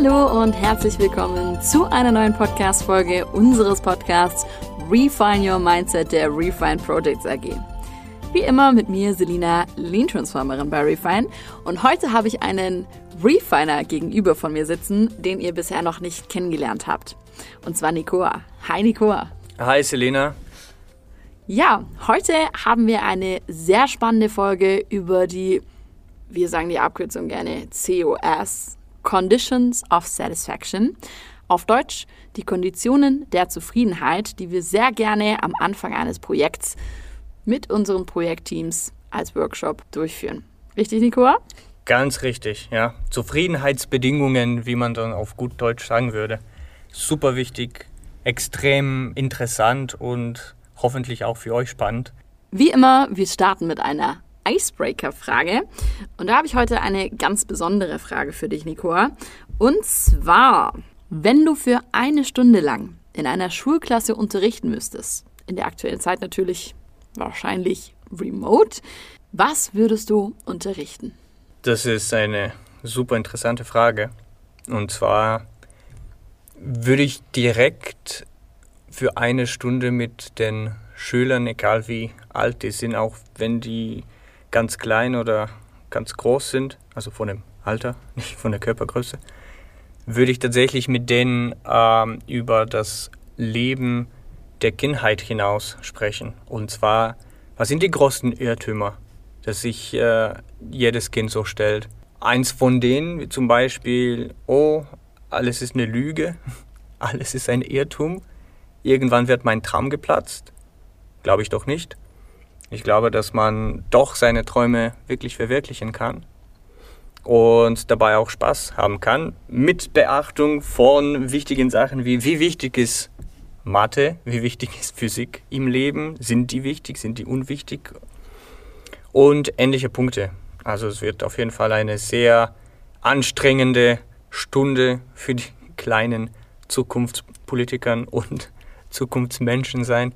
Hallo und herzlich willkommen zu einer neuen Podcast-Folge unseres Podcasts Refine Your Mindset der Refine Projects AG. Wie immer mit mir, Selina, Lean Transformerin bei Refine. Und heute habe ich einen Refiner gegenüber von mir sitzen, den ihr bisher noch nicht kennengelernt habt. Und zwar Nikoa. Hi Nikoa. Hi Selina. Ja, heute haben wir eine sehr spannende Folge über die, wir sagen die Abkürzung gerne COS, Conditions of Satisfaction. Auf Deutsch die Konditionen der Zufriedenheit, die wir sehr gerne am Anfang eines Projekts mit unseren Projektteams als Workshop durchführen. Richtig, Nicola? Ganz richtig, ja. Zufriedenheitsbedingungen, wie man dann auf gut Deutsch sagen würde. Super wichtig, extrem interessant und hoffentlich auch für euch spannend. Wie immer, wir starten mit einer Icebreaker-Frage. Und da habe ich heute eine ganz besondere Frage für dich, Nicola. Und zwar, wenn du für eine Stunde lang in einer Schulklasse unterrichten müsstest, in der aktuellen Zeit natürlich wahrscheinlich remote, was würdest du unterrichten? Das ist eine super interessante Frage. Und zwar würde ich direkt für eine Stunde mit den Schülern, egal wie alt die sind, auch wenn die ganz klein oder ganz groß sind, also von dem Alter, nicht von der Körpergröße, würde ich tatsächlich mit denen ähm, über das Leben der Kindheit hinaus sprechen. Und zwar, was sind die größten Irrtümer, dass sich äh, jedes Kind so stellt? Eins von denen, wie zum Beispiel, oh, alles ist eine Lüge, alles ist ein Irrtum, irgendwann wird mein Traum geplatzt. Glaube ich doch nicht. Ich glaube, dass man doch seine Träume wirklich verwirklichen kann und dabei auch Spaß haben kann, mit Beachtung von wichtigen Sachen wie wie wichtig ist Mathe, wie wichtig ist Physik im Leben, sind die wichtig, sind die unwichtig? Und ähnliche Punkte. Also es wird auf jeden Fall eine sehr anstrengende Stunde für die kleinen Zukunftspolitikern und Zukunftsmenschen sein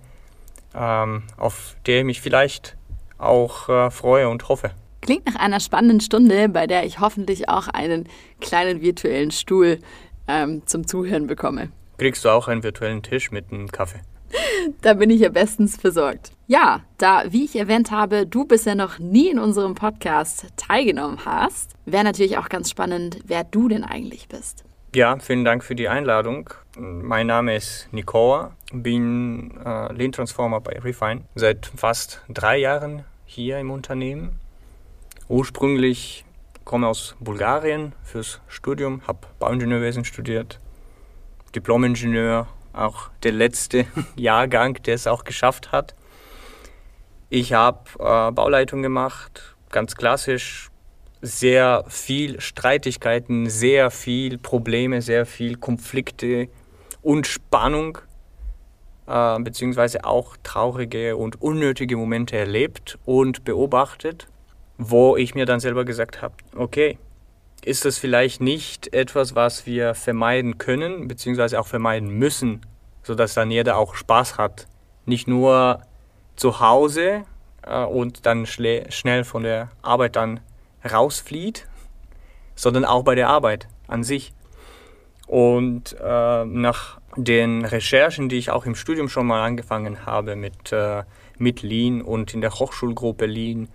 auf der ich mich vielleicht auch äh, freue und hoffe. Klingt nach einer spannenden Stunde, bei der ich hoffentlich auch einen kleinen virtuellen Stuhl ähm, zum Zuhören bekomme. Kriegst du auch einen virtuellen Tisch mit einem Kaffee? Da bin ich ja bestens versorgt. Ja, da, wie ich erwähnt habe, du bisher noch nie in unserem Podcast teilgenommen hast, wäre natürlich auch ganz spannend, wer du denn eigentlich bist. Ja, vielen Dank für die Einladung. Mein Name ist Nikoa, bin äh, Lean Transformer bei Refine, seit fast drei Jahren hier im Unternehmen. Ursprünglich komme aus Bulgarien fürs Studium, habe Bauingenieurwesen studiert, Diplomingenieur, auch der letzte Jahrgang, der es auch geschafft hat. Ich habe äh, Bauleitung gemacht, ganz klassisch, sehr viel Streitigkeiten, sehr viel Probleme, sehr viel Konflikte und Spannung, äh, beziehungsweise auch traurige und unnötige Momente erlebt und beobachtet, wo ich mir dann selber gesagt habe, okay, ist das vielleicht nicht etwas, was wir vermeiden können, beziehungsweise auch vermeiden müssen, sodass dann jeder auch Spaß hat. Nicht nur zu Hause äh, und dann schnell von der Arbeit dann rausflieht, sondern auch bei der Arbeit an sich. Und äh, nach den Recherchen, die ich auch im Studium schon mal angefangen habe mit, äh, mit Lean und in der Hochschulgruppe Lean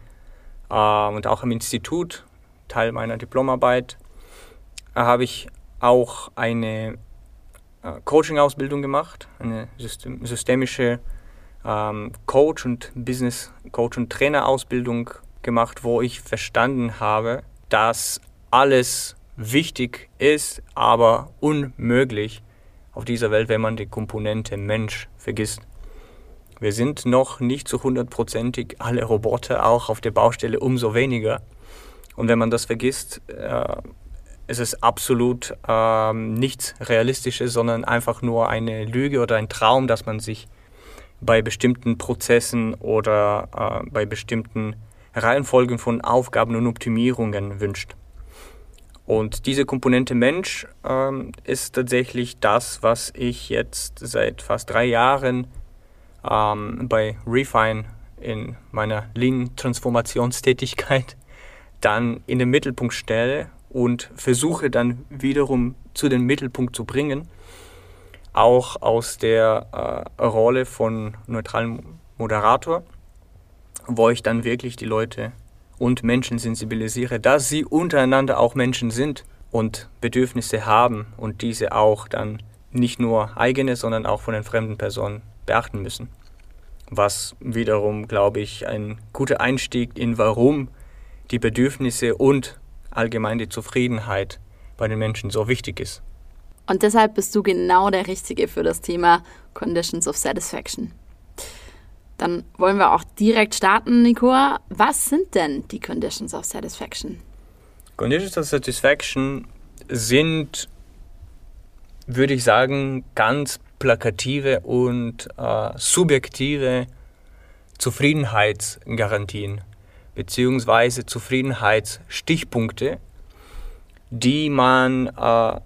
äh, und auch im Institut, Teil meiner Diplomarbeit, äh, habe ich auch eine äh, Coaching-Ausbildung gemacht, eine system systemische ähm, Coach- und Business-Coach- und Trainer-Ausbildung gemacht, wo ich verstanden habe, dass alles wichtig ist, aber unmöglich auf dieser Welt, wenn man die Komponente Mensch vergisst. Wir sind noch nicht zu hundertprozentig alle Roboter, auch auf der Baustelle umso weniger. Und wenn man das vergisst, äh, ist es absolut äh, nichts Realistisches, sondern einfach nur eine Lüge oder ein Traum, dass man sich bei bestimmten Prozessen oder äh, bei bestimmten Reihenfolgen von Aufgaben und Optimierungen wünscht. Und diese Komponente Mensch ähm, ist tatsächlich das, was ich jetzt seit fast drei Jahren ähm, bei Refine in meiner Lean-Transformationstätigkeit dann in den Mittelpunkt stelle und versuche dann wiederum zu den Mittelpunkt zu bringen, auch aus der äh, Rolle von neutralem Moderator, wo ich dann wirklich die Leute und Menschen sensibilisiere, dass sie untereinander auch Menschen sind und Bedürfnisse haben und diese auch dann nicht nur eigene, sondern auch von den fremden Personen beachten müssen. Was wiederum, glaube ich, ein guter Einstieg in warum die Bedürfnisse und allgemein die Zufriedenheit bei den Menschen so wichtig ist. Und deshalb bist du genau der Richtige für das Thema Conditions of Satisfaction. Dann wollen wir auch direkt starten, Nico. Was sind denn die Conditions of Satisfaction? Conditions of Satisfaction sind, würde ich sagen, ganz plakative und äh, subjektive Zufriedenheitsgarantien beziehungsweise Zufriedenheitsstichpunkte, die man äh,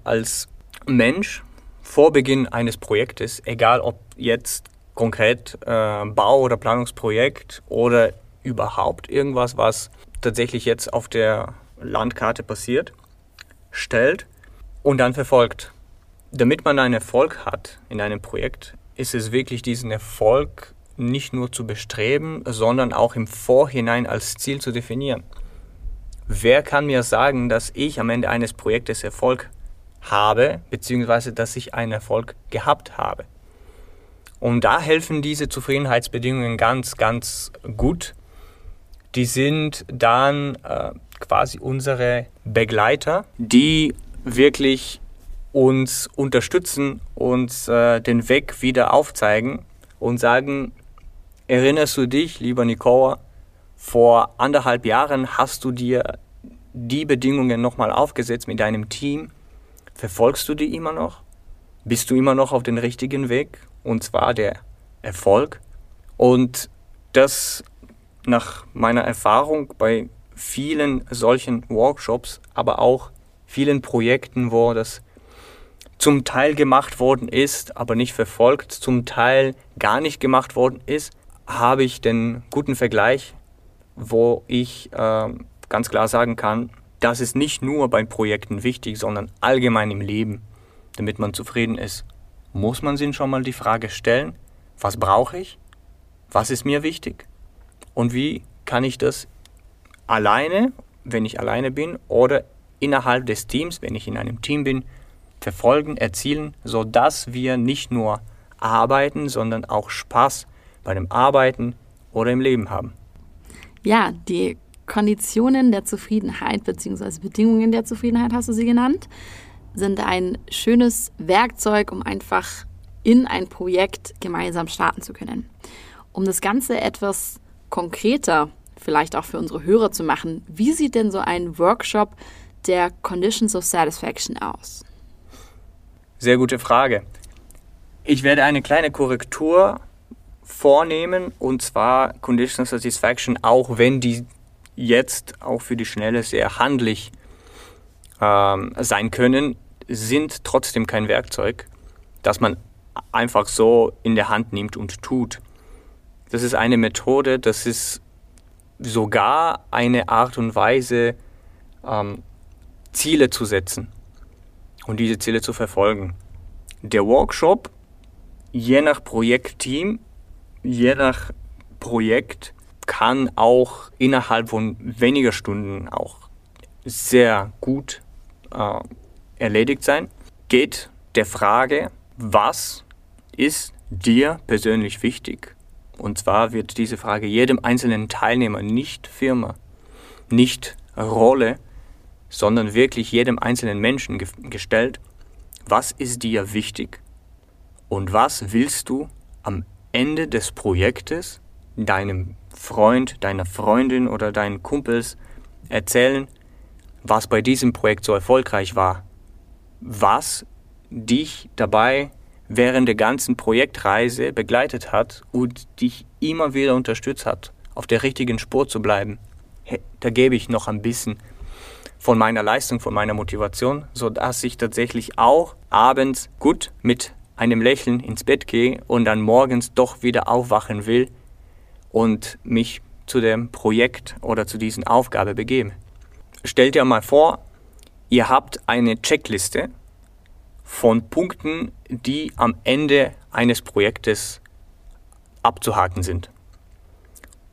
als Mensch vor Beginn eines Projektes, egal ob jetzt konkret äh, Bau- oder Planungsprojekt oder überhaupt irgendwas, was tatsächlich jetzt auf der Landkarte passiert, stellt und dann verfolgt. Damit man einen Erfolg hat in einem Projekt, ist es wirklich diesen Erfolg nicht nur zu bestreben, sondern auch im Vorhinein als Ziel zu definieren. Wer kann mir sagen, dass ich am Ende eines Projektes Erfolg habe, beziehungsweise dass ich einen Erfolg gehabt habe? Und da helfen diese Zufriedenheitsbedingungen ganz, ganz gut. Die sind dann äh, quasi unsere Begleiter, die wirklich uns unterstützen, uns äh, den Weg wieder aufzeigen und sagen, erinnerst du dich, lieber Nicola, vor anderthalb Jahren hast du dir die Bedingungen nochmal aufgesetzt mit deinem Team. Verfolgst du die immer noch? Bist du immer noch auf dem richtigen Weg? Und zwar der Erfolg. Und das nach meiner Erfahrung bei vielen solchen Workshops, aber auch vielen Projekten, wo das zum Teil gemacht worden ist, aber nicht verfolgt, zum Teil gar nicht gemacht worden ist, habe ich den guten Vergleich, wo ich äh, ganz klar sagen kann, das ist nicht nur bei Projekten wichtig, sondern allgemein im Leben, damit man zufrieden ist. Muss man sich schon mal die Frage stellen, was brauche ich? Was ist mir wichtig? Und wie kann ich das alleine, wenn ich alleine bin, oder innerhalb des Teams, wenn ich in einem Team bin, verfolgen, erzielen, sodass wir nicht nur arbeiten, sondern auch Spaß bei dem Arbeiten oder im Leben haben. Ja, die Konditionen der Zufriedenheit bzw. Bedingungen der Zufriedenheit hast du sie genannt, sind ein schönes Werkzeug, um einfach in ein Projekt gemeinsam starten zu können. Um das Ganze etwas konkreter, vielleicht auch für unsere Hörer zu machen, wie sieht denn so ein Workshop der Conditions of Satisfaction aus? Sehr gute Frage. Ich werde eine kleine Korrektur vornehmen und zwar Conditional Satisfaction, auch wenn die jetzt auch für die Schnelle sehr handlich ähm, sein können, sind trotzdem kein Werkzeug, das man einfach so in der Hand nimmt und tut. Das ist eine Methode, das ist sogar eine Art und Weise, ähm, Ziele zu setzen und diese Ziele zu verfolgen. Der Workshop, je nach Projektteam, je nach Projekt, kann auch innerhalb von weniger Stunden auch sehr gut äh, erledigt sein. Geht der Frage, was ist dir persönlich wichtig? Und zwar wird diese Frage jedem einzelnen Teilnehmer, nicht Firma, nicht Rolle, sondern wirklich jedem einzelnen Menschen ge gestellt, was ist dir wichtig und was willst du am Ende des Projektes deinem Freund, deiner Freundin oder deinen Kumpels erzählen, was bei diesem Projekt so erfolgreich war, was dich dabei während der ganzen Projektreise begleitet hat und dich immer wieder unterstützt hat, auf der richtigen Spur zu bleiben. Da gebe ich noch ein bisschen von meiner Leistung, von meiner Motivation, sodass ich tatsächlich auch abends gut mit einem Lächeln ins Bett gehe und dann morgens doch wieder aufwachen will und mich zu dem Projekt oder zu diesen Aufgabe begebe. Stellt dir mal vor, ihr habt eine Checkliste, von Punkten, die am Ende eines Projektes abzuhaken sind.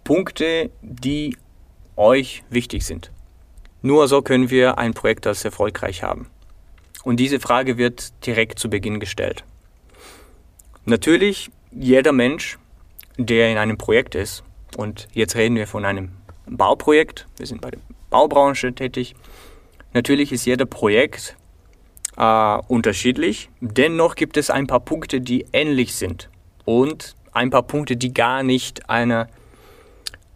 Punkte, die euch wichtig sind. Nur so können wir ein Projekt als erfolgreich haben. Und diese Frage wird direkt zu Beginn gestellt. Natürlich, jeder Mensch, der in einem Projekt ist, und jetzt reden wir von einem Bauprojekt, wir sind bei der Baubranche tätig, natürlich ist jeder Projekt äh, unterschiedlich, dennoch gibt es ein paar Punkte, die ähnlich sind und ein paar Punkte, die gar nicht einer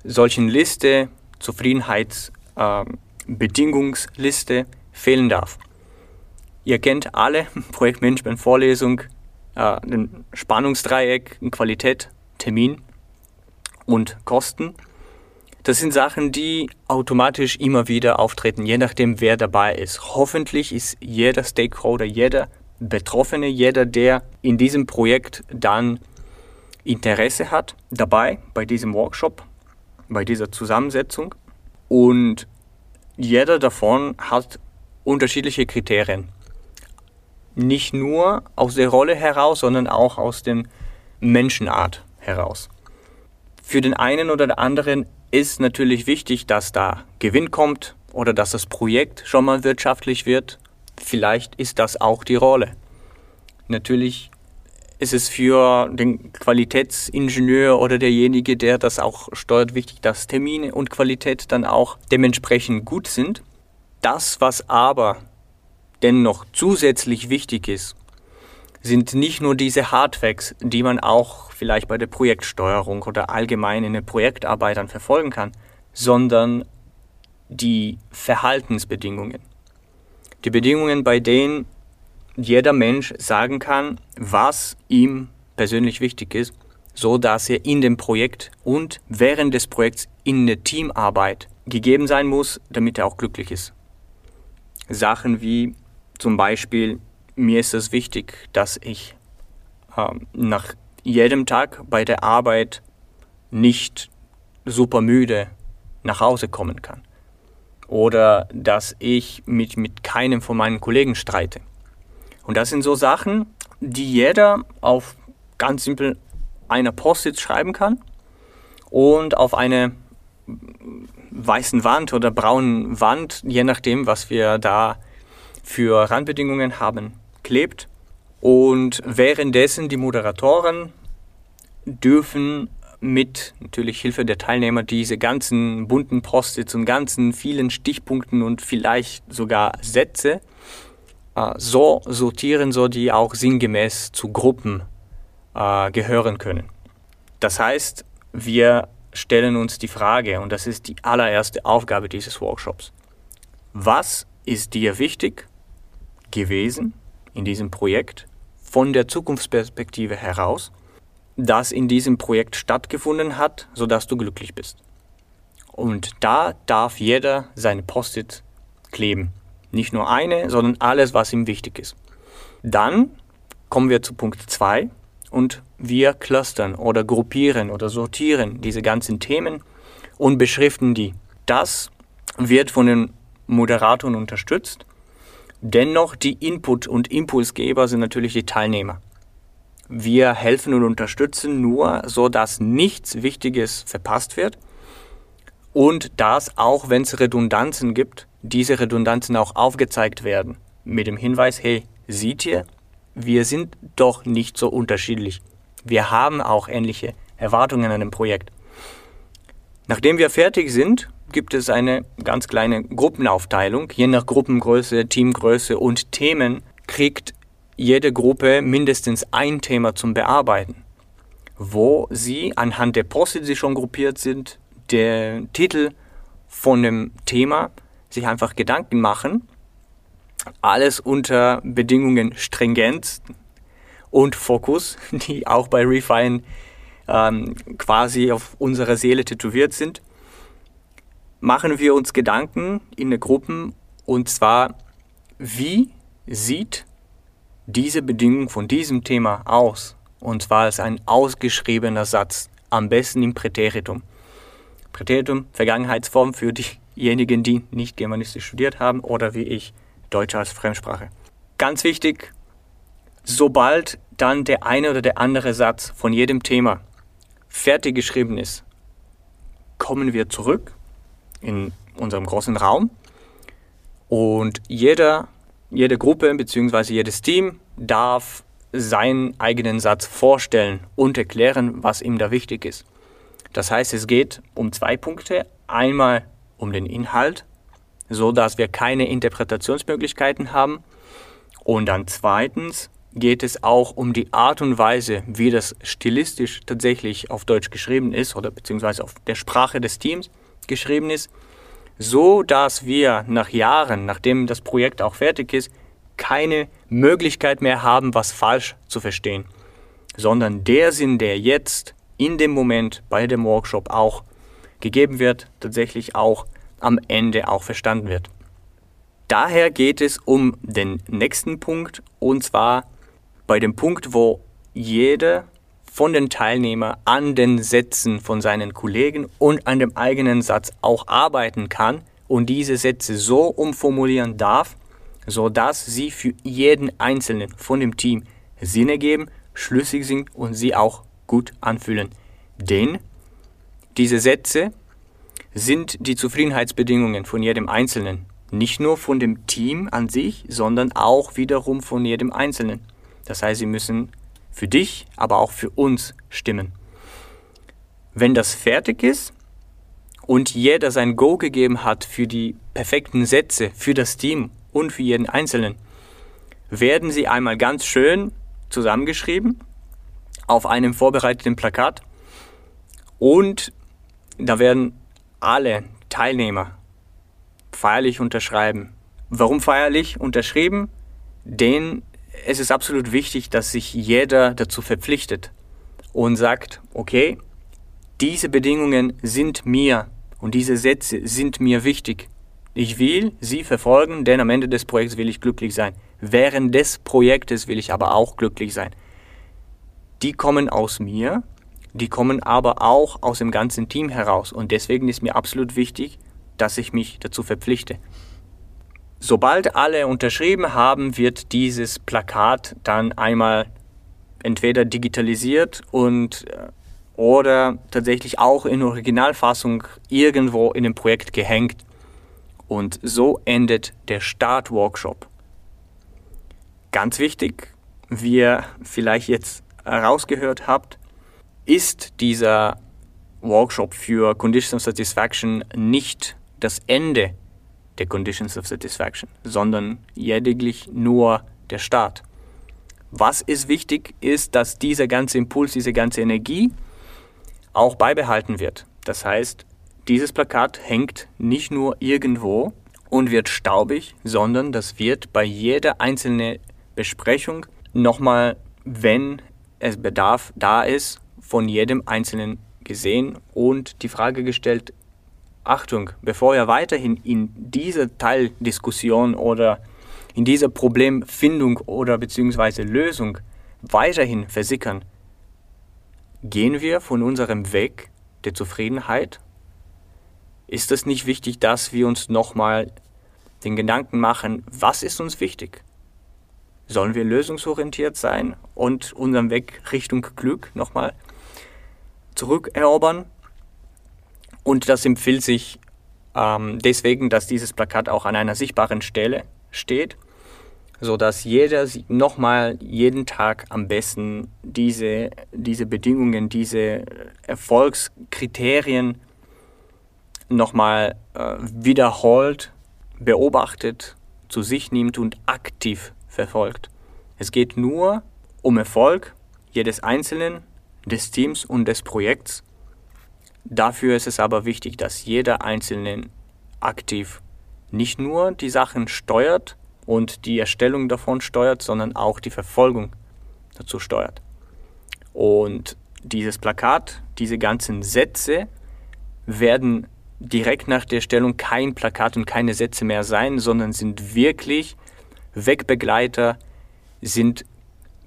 solchen Liste, Zufriedenheitsbedingungsliste äh, fehlen darf. Ihr kennt alle Projektmanagement-Vorlesung, äh, den Spannungsdreieck, Qualität, Termin und Kosten. Das sind Sachen, die automatisch immer wieder auftreten, je nachdem, wer dabei ist. Hoffentlich ist jeder Stakeholder, jeder Betroffene, jeder, der in diesem Projekt dann Interesse hat, dabei bei diesem Workshop, bei dieser Zusammensetzung. Und jeder davon hat unterschiedliche Kriterien. Nicht nur aus der Rolle heraus, sondern auch aus dem Menschenart heraus. Für den einen oder den anderen ist natürlich wichtig, dass da Gewinn kommt oder dass das Projekt schon mal wirtschaftlich wird. Vielleicht ist das auch die Rolle. Natürlich ist es für den Qualitätsingenieur oder derjenige, der das auch steuert, wichtig, dass Termine und Qualität dann auch dementsprechend gut sind. Das, was aber dennoch zusätzlich wichtig ist, sind nicht nur diese Hardfacts, die man auch vielleicht bei der Projektsteuerung oder allgemein in den Projektarbeitern verfolgen kann, sondern die Verhaltensbedingungen. Die Bedingungen, bei denen jeder Mensch sagen kann, was ihm persönlich wichtig ist, so dass er in dem Projekt und während des Projekts in der Teamarbeit gegeben sein muss, damit er auch glücklich ist. Sachen wie zum Beispiel mir ist es wichtig, dass ich ähm, nach jedem Tag bei der Arbeit nicht super müde nach Hause kommen kann. Oder dass ich mich mit keinem von meinen Kollegen streite. Und das sind so Sachen, die jeder auf ganz simpel einer Post-it schreiben kann und auf eine weißen Wand oder braunen Wand, je nachdem, was wir da für Randbedingungen haben, klebt. Und währenddessen die Moderatoren dürfen mit natürlich Hilfe der Teilnehmer diese ganzen bunten Post-its und ganzen vielen Stichpunkten und vielleicht sogar Sätze äh, so sortieren, so die auch sinngemäß zu Gruppen äh, gehören können. Das heißt, wir stellen uns die Frage, und das ist die allererste Aufgabe dieses Workshops, was ist dir wichtig gewesen in diesem Projekt von der Zukunftsperspektive heraus, das in diesem Projekt stattgefunden hat, sodass du glücklich bist. Und da darf jeder seine Post-it kleben. Nicht nur eine, sondern alles, was ihm wichtig ist. Dann kommen wir zu Punkt 2 und wir clustern oder gruppieren oder sortieren diese ganzen Themen und beschriften die. Das wird von den Moderatoren unterstützt Dennoch, die Input- und Impulsgeber sind natürlich die Teilnehmer. Wir helfen und unterstützen nur, so dass nichts Wichtiges verpasst wird und dass, auch wenn es Redundanzen gibt, diese Redundanzen auch aufgezeigt werden. Mit dem Hinweis, hey, seht ihr, wir sind doch nicht so unterschiedlich. Wir haben auch ähnliche Erwartungen an dem Projekt. Nachdem wir fertig sind, gibt es eine ganz kleine Gruppenaufteilung. Je nach Gruppengröße, Teamgröße und Themen kriegt jede Gruppe mindestens ein Thema zum Bearbeiten, wo sie anhand der Post, die schon gruppiert sind, der Titel von dem Thema sich einfach Gedanken machen. Alles unter Bedingungen Stringenz und Fokus, die auch bei Refine ähm, quasi auf unserer Seele tätowiert sind machen wir uns Gedanken in den Gruppen und zwar, wie sieht diese Bedingung von diesem Thema aus? Und zwar als ein ausgeschriebener Satz, am besten im Präteritum. Präteritum, Vergangenheitsform für diejenigen, die nicht Germanistisch studiert haben oder wie ich Deutsch als Fremdsprache. Ganz wichtig, sobald dann der eine oder der andere Satz von jedem Thema fertig geschrieben ist, kommen wir zurück in unserem großen Raum und jeder, jede Gruppe bzw. jedes Team darf seinen eigenen Satz vorstellen und erklären, was ihm da wichtig ist. Das heißt, es geht um zwei Punkte. Einmal um den Inhalt, so dass wir keine Interpretationsmöglichkeiten haben. Und dann zweitens geht es auch um die Art und Weise, wie das stilistisch tatsächlich auf Deutsch geschrieben ist oder beziehungsweise auf der Sprache des Teams geschrieben ist, so dass wir nach Jahren, nachdem das Projekt auch fertig ist, keine Möglichkeit mehr haben, was falsch zu verstehen, sondern der Sinn, der jetzt in dem Moment bei dem Workshop auch gegeben wird, tatsächlich auch am Ende auch verstanden wird. Daher geht es um den nächsten Punkt und zwar bei dem Punkt, wo jeder von den Teilnehmern an den Sätzen von seinen Kollegen und an dem eigenen Satz auch arbeiten kann und diese Sätze so umformulieren darf, sodass sie für jeden Einzelnen von dem Team Sinn ergeben, schlüssig sind und sie auch gut anfühlen. Denn diese Sätze sind die Zufriedenheitsbedingungen von jedem Einzelnen. Nicht nur von dem Team an sich, sondern auch wiederum von jedem Einzelnen. Das heißt, sie müssen für dich, aber auch für uns stimmen. Wenn das fertig ist und jeder sein Go gegeben hat für die perfekten Sätze, für das Team und für jeden Einzelnen, werden sie einmal ganz schön zusammengeschrieben auf einem vorbereiteten Plakat und da werden alle Teilnehmer feierlich unterschreiben. Warum feierlich unterschrieben? Denn es ist absolut wichtig, dass sich jeder dazu verpflichtet und sagt, okay, diese Bedingungen sind mir und diese Sätze sind mir wichtig. Ich will sie verfolgen, denn am Ende des Projekts will ich glücklich sein. Während des Projektes will ich aber auch glücklich sein. Die kommen aus mir, die kommen aber auch aus dem ganzen Team heraus. Und deswegen ist mir absolut wichtig, dass ich mich dazu verpflichte. Sobald alle unterschrieben haben, wird dieses Plakat dann einmal entweder digitalisiert und äh, oder tatsächlich auch in Originalfassung irgendwo in dem Projekt gehängt. Und so endet der Start-Workshop. Ganz wichtig, wie ihr vielleicht jetzt herausgehört habt, ist dieser Workshop für Conditions of Satisfaction nicht das Ende der Conditions of Satisfaction, sondern lediglich nur der Start. Was ist wichtig, ist, dass dieser ganze Impuls, diese ganze Energie auch beibehalten wird. Das heißt, dieses Plakat hängt nicht nur irgendwo und wird staubig, sondern das wird bei jeder einzelnen Besprechung nochmal, wenn es Bedarf da ist, von jedem Einzelnen gesehen und die Frage gestellt, Achtung, bevor ihr weiterhin in diese Teildiskussion oder in diese Problemfindung oder beziehungsweise Lösung weiterhin versickern, gehen wir von unserem Weg der Zufriedenheit? Ist es nicht wichtig, dass wir uns nochmal den Gedanken machen, was ist uns wichtig? Sollen wir lösungsorientiert sein und unseren Weg Richtung Glück nochmal zurückerobern? Und das empfiehlt sich ähm, deswegen, dass dieses Plakat auch an einer sichtbaren Stelle steht, sodass jeder nochmal jeden Tag am besten diese, diese Bedingungen, diese Erfolgskriterien nochmal äh, wiederholt, beobachtet, zu sich nimmt und aktiv verfolgt. Es geht nur um Erfolg jedes Einzelnen, des Teams und des Projekts Dafür ist es aber wichtig, dass jeder Einzelne aktiv nicht nur die Sachen steuert und die Erstellung davon steuert, sondern auch die Verfolgung dazu steuert. Und dieses Plakat, diese ganzen Sätze werden direkt nach der Erstellung kein Plakat und keine Sätze mehr sein, sondern sind wirklich Wegbegleiter, sind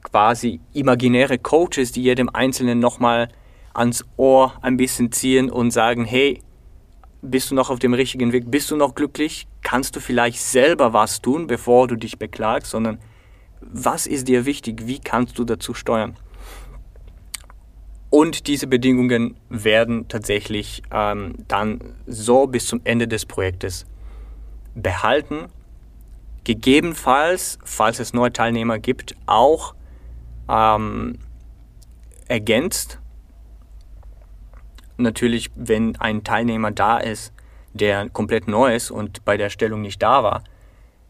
quasi imaginäre Coaches, die jedem Einzelnen nochmal ans Ohr ein bisschen ziehen und sagen, hey, bist du noch auf dem richtigen Weg? Bist du noch glücklich? Kannst du vielleicht selber was tun, bevor du dich beklagst, sondern was ist dir wichtig, wie kannst du dazu steuern. Und diese Bedingungen werden tatsächlich ähm, dann so bis zum Ende des Projektes behalten. Gegebenenfalls, falls es neue Teilnehmer gibt, auch ähm, ergänzt. Natürlich, wenn ein Teilnehmer da ist, der komplett neu ist und bei der Stellung nicht da war,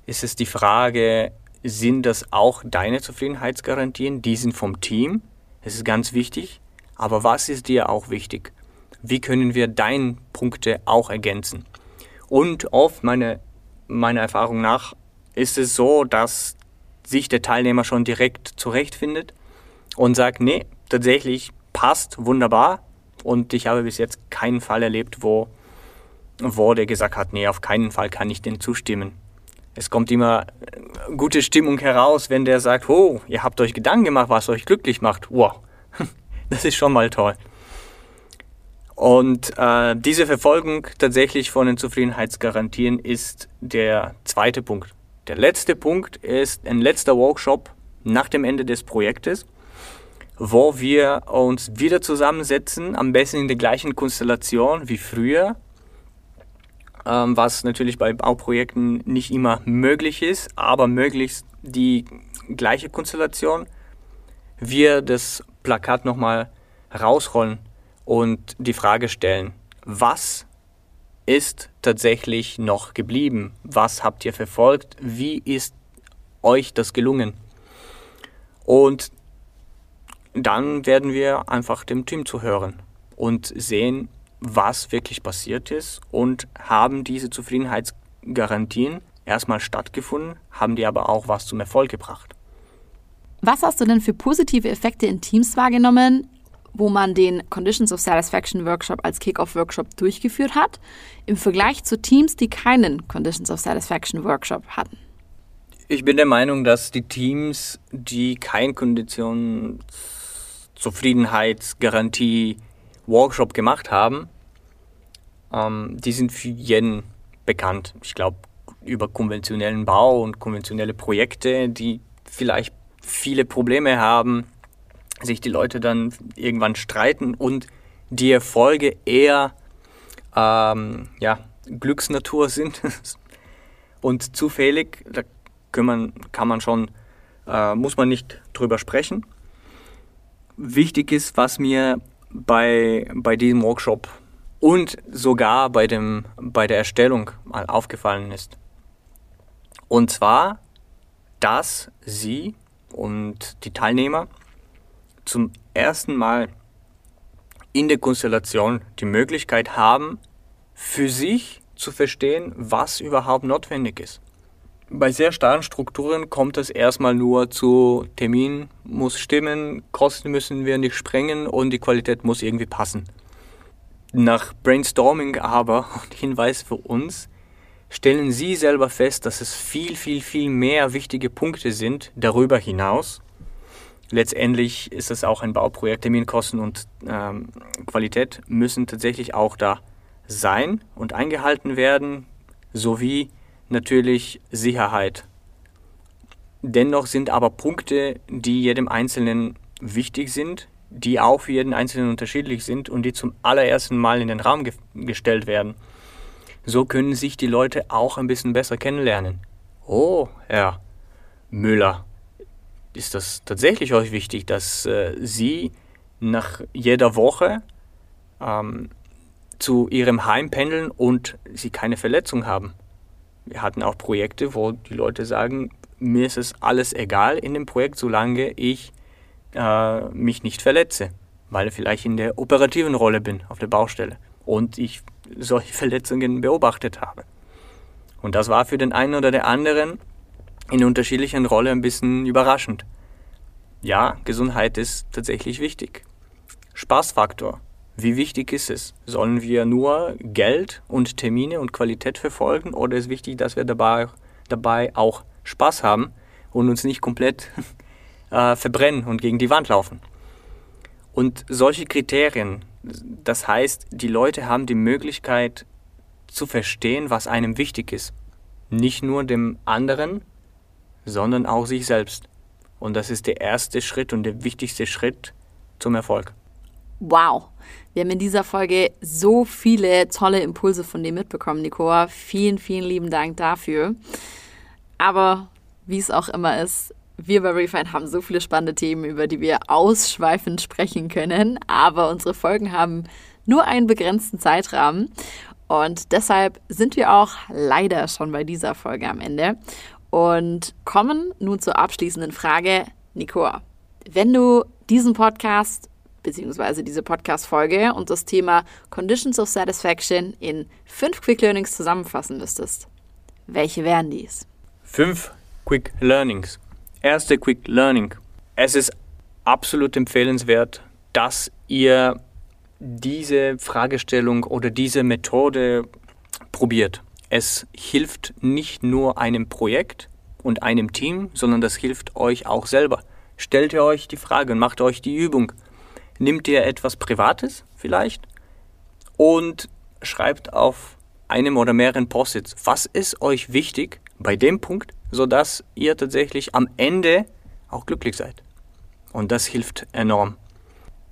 ist es die Frage, sind das auch deine Zufriedenheitsgarantien? Die sind vom Team. Das ist ganz wichtig. Aber was ist dir auch wichtig? Wie können wir deine Punkte auch ergänzen? Und oft, meine, meiner Erfahrung nach, ist es so, dass sich der Teilnehmer schon direkt zurechtfindet und sagt, nee, tatsächlich passt wunderbar. Und ich habe bis jetzt keinen Fall erlebt, wo, wo der gesagt hat, nee, auf keinen Fall kann ich den zustimmen. Es kommt immer gute Stimmung heraus, wenn der sagt, oh, ihr habt euch Gedanken gemacht, was euch glücklich macht. Wow, Das ist schon mal toll. Und äh, diese Verfolgung tatsächlich von den Zufriedenheitsgarantien ist der zweite Punkt. Der letzte Punkt ist ein letzter Workshop nach dem Ende des Projektes, wo wir uns wieder zusammensetzen, am besten in der gleichen Konstellation wie früher, ähm, was natürlich bei Bauprojekten nicht immer möglich ist, aber möglichst die gleiche Konstellation. Wir das Plakat nochmal rausrollen und die Frage stellen, was ist tatsächlich noch geblieben? Was habt ihr verfolgt? Wie ist euch das gelungen? Und dann werden wir einfach dem Team zuhören und sehen, was wirklich passiert ist und haben diese Zufriedenheitsgarantien erstmal stattgefunden, haben die aber auch was zum Erfolg gebracht. Was hast du denn für positive Effekte in Teams wahrgenommen, wo man den Conditions of Satisfaction Workshop als Kick-Off-Workshop durchgeführt hat, im Vergleich zu Teams, die keinen Conditions of Satisfaction Workshop hatten? Ich bin der Meinung, dass die Teams, die kein Konditionszufriedenheitsgarantie Workshop gemacht haben, ähm, die sind für jeden bekannt. Ich glaube, über konventionellen Bau und konventionelle Projekte, die vielleicht viele Probleme haben, sich die Leute dann irgendwann streiten und die Erfolge eher ähm, ja, Glücksnatur sind und zufällig, da kann man, kann man schon, äh, muss man nicht drüber sprechen. Wichtig ist, was mir bei, bei diesem Workshop und sogar bei, dem, bei der Erstellung mal aufgefallen ist. Und zwar, dass sie und die Teilnehmer zum ersten Mal in der Konstellation die Möglichkeit haben, für sich zu verstehen, was überhaupt notwendig ist. Bei sehr starren Strukturen kommt es erstmal nur zu Termin muss stimmen, Kosten müssen wir nicht sprengen und die Qualität muss irgendwie passen. Nach Brainstorming aber und Hinweis für uns stellen Sie selber fest, dass es viel, viel, viel mehr wichtige Punkte sind darüber hinaus. Letztendlich ist es auch ein Bauprojekt. Terminkosten und ähm, Qualität müssen tatsächlich auch da sein und eingehalten werden, sowie natürlich Sicherheit. Dennoch sind aber Punkte, die jedem Einzelnen wichtig sind, die auch für jeden Einzelnen unterschiedlich sind und die zum allerersten Mal in den Raum ge gestellt werden. So können sich die Leute auch ein bisschen besser kennenlernen. Oh, Herr Müller, ist das tatsächlich euch wichtig, dass äh, Sie nach jeder Woche ähm, zu Ihrem Heim pendeln und Sie keine Verletzung haben? Wir hatten auch Projekte, wo die Leute sagen, mir ist es alles egal in dem Projekt, solange ich äh, mich nicht verletze, weil ich vielleicht in der operativen Rolle bin auf der Baustelle und ich solche Verletzungen beobachtet habe. Und das war für den einen oder der anderen in unterschiedlichen Rollen ein bisschen überraschend. Ja, Gesundheit ist tatsächlich wichtig. Spaßfaktor. Wie wichtig ist es? Sollen wir nur Geld und Termine und Qualität verfolgen oder ist wichtig, dass wir dabei, dabei auch Spaß haben und uns nicht komplett äh, verbrennen und gegen die Wand laufen? Und solche Kriterien das heißt, die Leute haben die Möglichkeit zu verstehen, was einem wichtig ist. Nicht nur dem anderen, sondern auch sich selbst. Und das ist der erste Schritt und der wichtigste Schritt zum Erfolg. Wow. Wir haben in dieser Folge so viele tolle Impulse von dir mitbekommen, Nicoa. Vielen, vielen lieben Dank dafür. Aber wie es auch immer ist, wir bei Refine haben so viele spannende Themen, über die wir ausschweifend sprechen können, aber unsere Folgen haben nur einen begrenzten Zeitrahmen. Und deshalb sind wir auch leider schon bei dieser Folge am Ende und kommen nun zur abschließenden Frage. Nicoa, wenn du diesen Podcast bzw. diese Podcast-Folge und das Thema Conditions of Satisfaction in fünf Quick Learnings zusammenfassen müsstest, welche wären dies? Fünf Quick Learnings. Erste Quick Learning. Es ist absolut empfehlenswert, dass ihr diese Fragestellung oder diese Methode probiert. Es hilft nicht nur einem Projekt und einem Team, sondern das hilft euch auch selber. Stellt ihr euch die Frage und macht euch die Übung. Nimmt ihr etwas Privates vielleicht und schreibt auf einem oder mehreren Post-its, was ist euch wichtig bei dem Punkt, sodass ihr tatsächlich am Ende auch glücklich seid. Und das hilft enorm.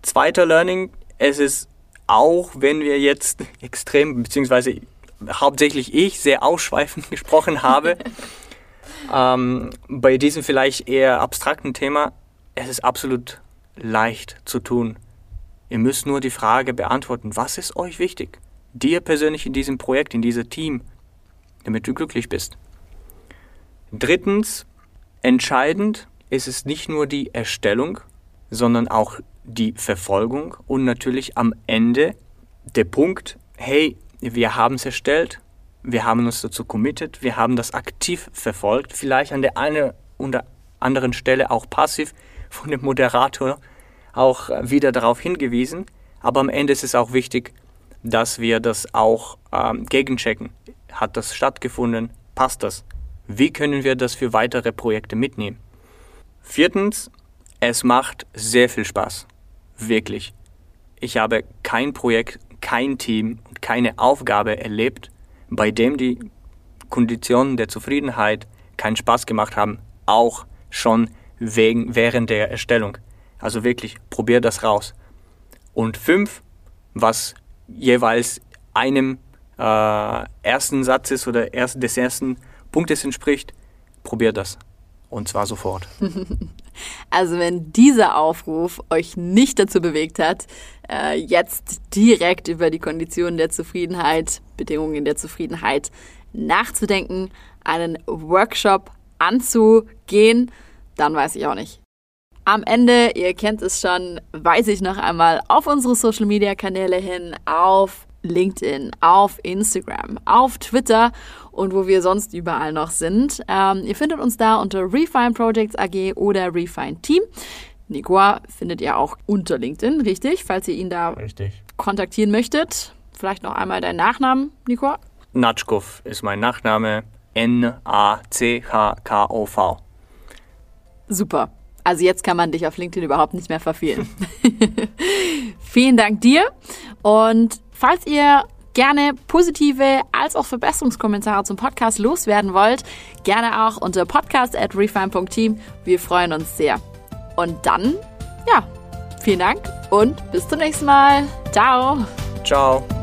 Zweiter Learning, es ist auch, wenn wir jetzt extrem, beziehungsweise hauptsächlich ich, sehr ausschweifend gesprochen habe, ähm, bei diesem vielleicht eher abstrakten Thema, es ist absolut leicht zu tun. Ihr müsst nur die Frage beantworten, was ist euch wichtig? Dir persönlich in diesem Projekt, in diesem Team, damit du glücklich bist. Drittens, entscheidend ist es nicht nur die Erstellung, sondern auch die Verfolgung und natürlich am Ende der Punkt, hey, wir haben es erstellt, wir haben uns dazu committed, wir haben das aktiv verfolgt, vielleicht an der einen oder anderen Stelle auch passiv von dem Moderator auch wieder darauf hingewiesen, aber am Ende ist es auch wichtig, dass wir das auch ähm, gegenchecken. Hat das stattgefunden? Passt das? Wie können wir das für weitere Projekte mitnehmen? Viertens, es macht sehr viel Spaß. Wirklich. Ich habe kein Projekt, kein Team und keine Aufgabe erlebt, bei dem die Konditionen der Zufriedenheit keinen Spaß gemacht haben, auch schon wegen, während der Erstellung. Also wirklich, probier das raus. Und fünf, was jeweils einem äh, ersten Satzes oder erst, des ersten Punktes entspricht, probiert das. Und zwar sofort. Also wenn dieser Aufruf euch nicht dazu bewegt hat, äh, jetzt direkt über die Konditionen der Zufriedenheit, Bedingungen der Zufriedenheit nachzudenken, einen Workshop anzugehen, dann weiß ich auch nicht. Am Ende, ihr kennt es schon, weise ich noch einmal auf unsere Social Media Kanäle hin, auf LinkedIn, auf Instagram, auf Twitter und wo wir sonst überall noch sind. Ähm, ihr findet uns da unter Refine Projects AG oder Refine Team. Nicoa findet ihr auch unter LinkedIn, richtig? Falls ihr ihn da richtig. kontaktieren möchtet. Vielleicht noch einmal deinen Nachnamen, Nicoa? Natschkov ist mein Nachname. N-A-C-H-K-O-V. Super. Also jetzt kann man dich auf LinkedIn überhaupt nicht mehr verfehlen. Vielen Dank dir und Falls ihr gerne positive als auch Verbesserungskommentare zum Podcast loswerden wollt, gerne auch unter podcast at refine.team. Wir freuen uns sehr. Und dann, ja, vielen Dank und bis zum nächsten Mal. Ciao. Ciao.